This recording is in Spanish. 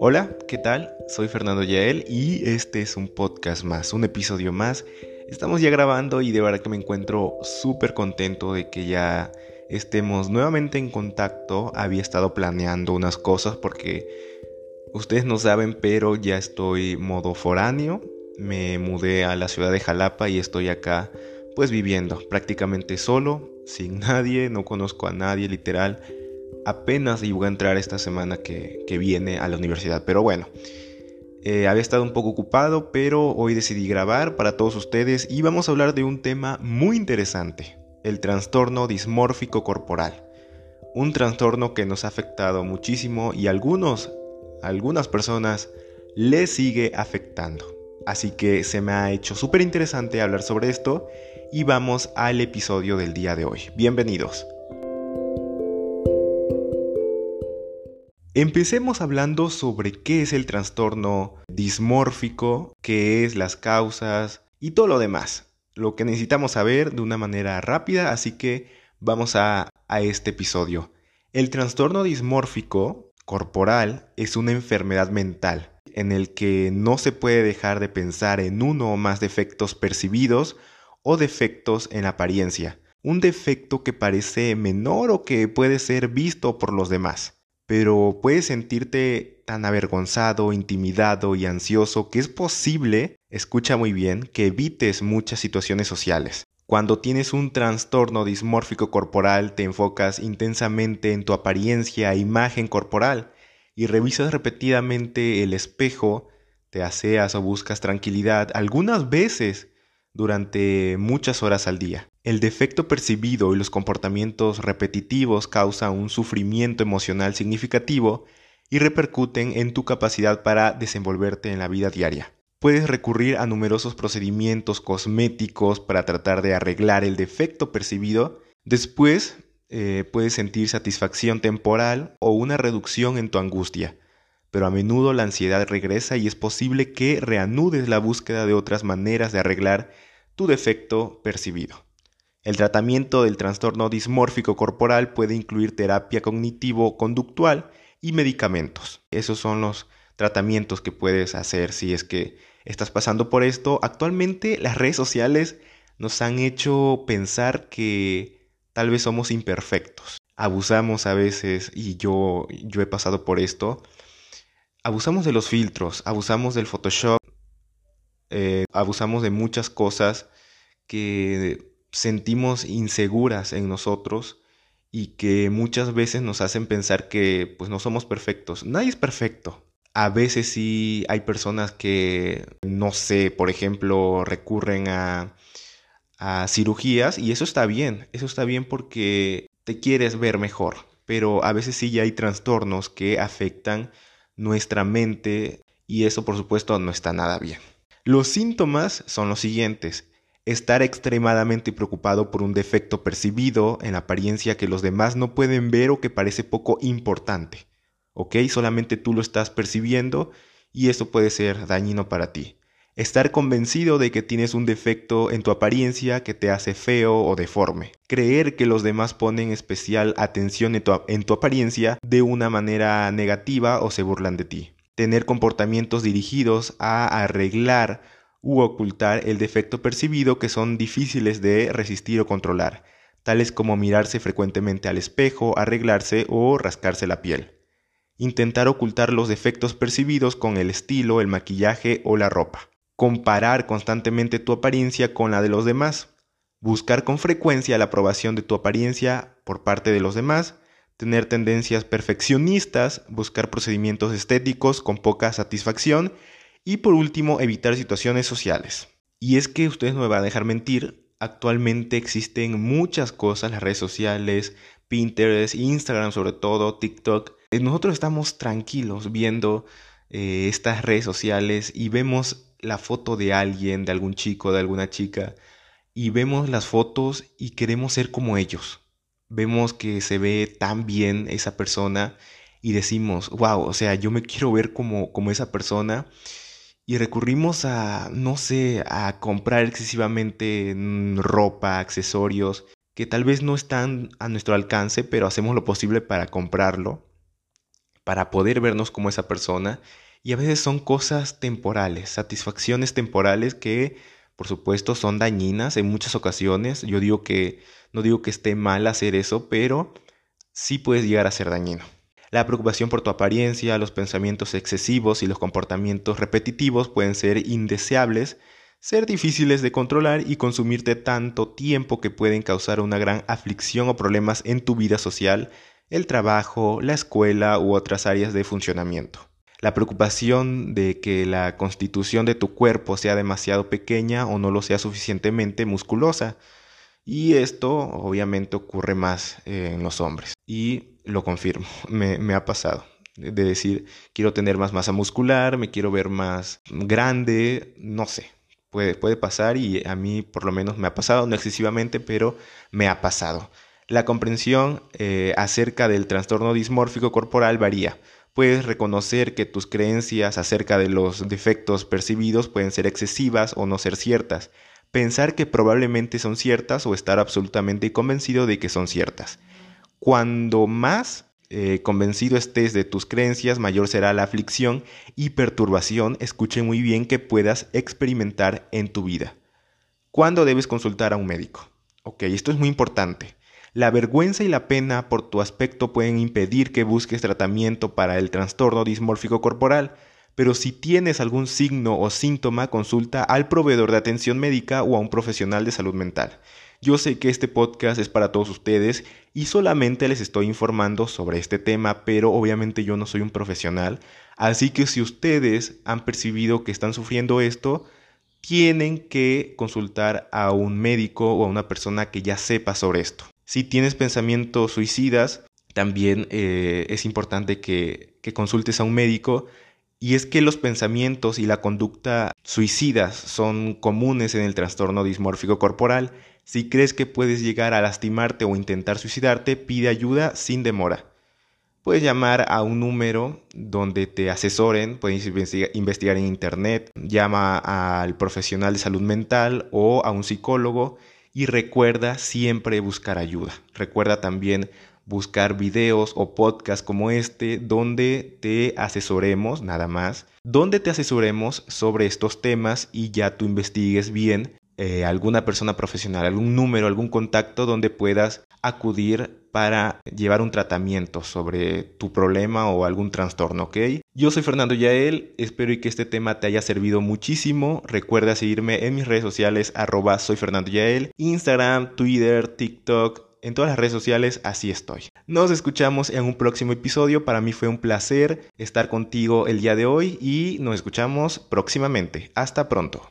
Hola, ¿qué tal? Soy Fernando Yael y este es un podcast más, un episodio más. Estamos ya grabando y de verdad que me encuentro súper contento de que ya estemos nuevamente en contacto. Había estado planeando unas cosas porque ustedes no saben, pero ya estoy modo foráneo. Me mudé a la ciudad de Jalapa y estoy acá pues viviendo prácticamente solo, sin nadie, no conozco a nadie literal. Apenas iba a entrar esta semana que, viene a la universidad, pero bueno. Eh, había estado un poco ocupado, pero hoy decidí grabar para todos ustedes y vamos a hablar de un tema muy interesante, el trastorno dismórfico corporal. Un trastorno que nos ha afectado muchísimo y algunos, algunas personas le sigue afectando. Así que se me ha hecho súper interesante hablar sobre esto y vamos al episodio del día de hoy. Bienvenidos. Empecemos hablando sobre qué es el trastorno dismórfico, qué es las causas y todo lo demás. Lo que necesitamos saber de una manera rápida, así que vamos a, a este episodio. El trastorno dismórfico corporal es una enfermedad mental en el que no se puede dejar de pensar en uno o más defectos percibidos o defectos en apariencia, un defecto que parece menor o que puede ser visto por los demás, pero puedes sentirte tan avergonzado, intimidado y ansioso que es posible, escucha muy bien, que evites muchas situaciones sociales. Cuando tienes un trastorno dismórfico corporal, te enfocas intensamente en tu apariencia e imagen corporal y revisas repetidamente el espejo, te aseas o buscas tranquilidad, algunas veces durante muchas horas al día. El defecto percibido y los comportamientos repetitivos causan un sufrimiento emocional significativo y repercuten en tu capacidad para desenvolverte en la vida diaria. Puedes recurrir a numerosos procedimientos cosméticos para tratar de arreglar el defecto percibido. Después eh, puedes sentir satisfacción temporal o una reducción en tu angustia pero a menudo la ansiedad regresa y es posible que reanudes la búsqueda de otras maneras de arreglar tu defecto percibido. El tratamiento del trastorno dismórfico corporal puede incluir terapia cognitivo-conductual y medicamentos. Esos son los tratamientos que puedes hacer si es que estás pasando por esto. Actualmente las redes sociales nos han hecho pensar que tal vez somos imperfectos. Abusamos a veces, y yo, yo he pasado por esto, abusamos de los filtros, abusamos del Photoshop, eh, abusamos de muchas cosas que sentimos inseguras en nosotros y que muchas veces nos hacen pensar que pues no somos perfectos. Nadie es perfecto. A veces sí hay personas que, no sé, por ejemplo, recurren a, a cirugías y eso está bien, eso está bien porque te quieres ver mejor, pero a veces sí ya hay trastornos que afectan nuestra mente y eso por supuesto no está nada bien. Los síntomas son los siguientes. Estar extremadamente preocupado por un defecto percibido en apariencia que los demás no pueden ver o que parece poco importante. ¿Ok? Solamente tú lo estás percibiendo y eso puede ser dañino para ti. Estar convencido de que tienes un defecto en tu apariencia que te hace feo o deforme. Creer que los demás ponen especial atención en tu, en tu apariencia de una manera negativa o se burlan de ti tener comportamientos dirigidos a arreglar u ocultar el defecto percibido que son difíciles de resistir o controlar, tales como mirarse frecuentemente al espejo, arreglarse o rascarse la piel. Intentar ocultar los defectos percibidos con el estilo, el maquillaje o la ropa. Comparar constantemente tu apariencia con la de los demás. Buscar con frecuencia la aprobación de tu apariencia por parte de los demás tener tendencias perfeccionistas, buscar procedimientos estéticos con poca satisfacción y por último evitar situaciones sociales. Y es que ustedes no me van a dejar mentir, actualmente existen muchas cosas, las redes sociales, Pinterest, Instagram sobre todo, TikTok. Eh, nosotros estamos tranquilos viendo eh, estas redes sociales y vemos la foto de alguien, de algún chico, de alguna chica, y vemos las fotos y queremos ser como ellos vemos que se ve tan bien esa persona y decimos, wow, o sea, yo me quiero ver como, como esa persona y recurrimos a, no sé, a comprar excesivamente mm, ropa, accesorios, que tal vez no están a nuestro alcance, pero hacemos lo posible para comprarlo, para poder vernos como esa persona. Y a veces son cosas temporales, satisfacciones temporales que por supuesto son dañinas en muchas ocasiones. Yo digo que no digo que esté mal hacer eso, pero sí puedes llegar a ser dañino. La preocupación por tu apariencia, los pensamientos excesivos y los comportamientos repetitivos pueden ser indeseables, ser difíciles de controlar y consumirte tanto tiempo que pueden causar una gran aflicción o problemas en tu vida social, el trabajo, la escuela u otras áreas de funcionamiento. La preocupación de que la constitución de tu cuerpo sea demasiado pequeña o no lo sea suficientemente musculosa. Y esto obviamente ocurre más eh, en los hombres. Y lo confirmo, me, ha pasado. De decir, quiero tener más masa muscular, me quiero ver más grande, no sé. Puede, puede pasar y a mí por lo menos me ha pasado, no excesivamente, pero me ha pasado. La comprensión eh, acerca del trastorno dismórfico corporal varía Puedes reconocer que tus creencias acerca de los defectos percibidos pueden ser excesivas o no ser ciertas. Pensar que probablemente son ciertas o estar absolutamente convencido de que son ciertas. Cuando más eh, convencido estés de tus creencias, mayor será la aflicción y perturbación, escuche muy bien, que puedas experimentar en tu vida. ¿Cuándo debes consultar a un médico? Ok, esto es muy importante. La vergüenza y la pena por tu aspecto pueden impedir que busques tratamiento para el trastorno dismórfico corporal, pero si tienes algún signo o síntoma, consulta al proveedor de atención médica o a un profesional de salud mental. Yo sé que este podcast es para todos ustedes y solamente les estoy informando sobre este tema, pero obviamente yo no soy un profesional, así que si ustedes han percibido que están sufriendo esto, tienen que consultar a un médico o a una persona que ya sepa sobre esto. Si tienes pensamientos suicidas, también eh, es importante que, que consultes a un médico. Y es que los pensamientos y la conducta suicidas son comunes en el trastorno dismórfico corporal. Si crees que puedes llegar a lastimarte o intentar suicidarte, pide ayuda sin demora. Puedes llamar a un número donde te asesoren, puedes investigar en internet, llama al profesional de salud mental o a un psicólogo y recuerda siempre buscar ayuda. Recuerda también buscar videos o podcasts como este donde te asesoremos nada más, donde te asesoremos sobre estos temas y ya tú investigues bien eh, alguna persona profesional, algún número, algún contacto donde puedas acudir para llevar un tratamiento sobre tu problema o algún trastorno, ¿ok? Yo soy Fernando Yael, espero que este tema te haya servido muchísimo. Recuerda seguirme en mis redes sociales, arroba soy Fernando Yael, Instagram, Twitter, TikTok, en todas las redes sociales, así estoy. Nos escuchamos en un próximo episodio. Para mí fue un placer estar contigo el día de hoy y nos escuchamos próximamente. Hasta pronto.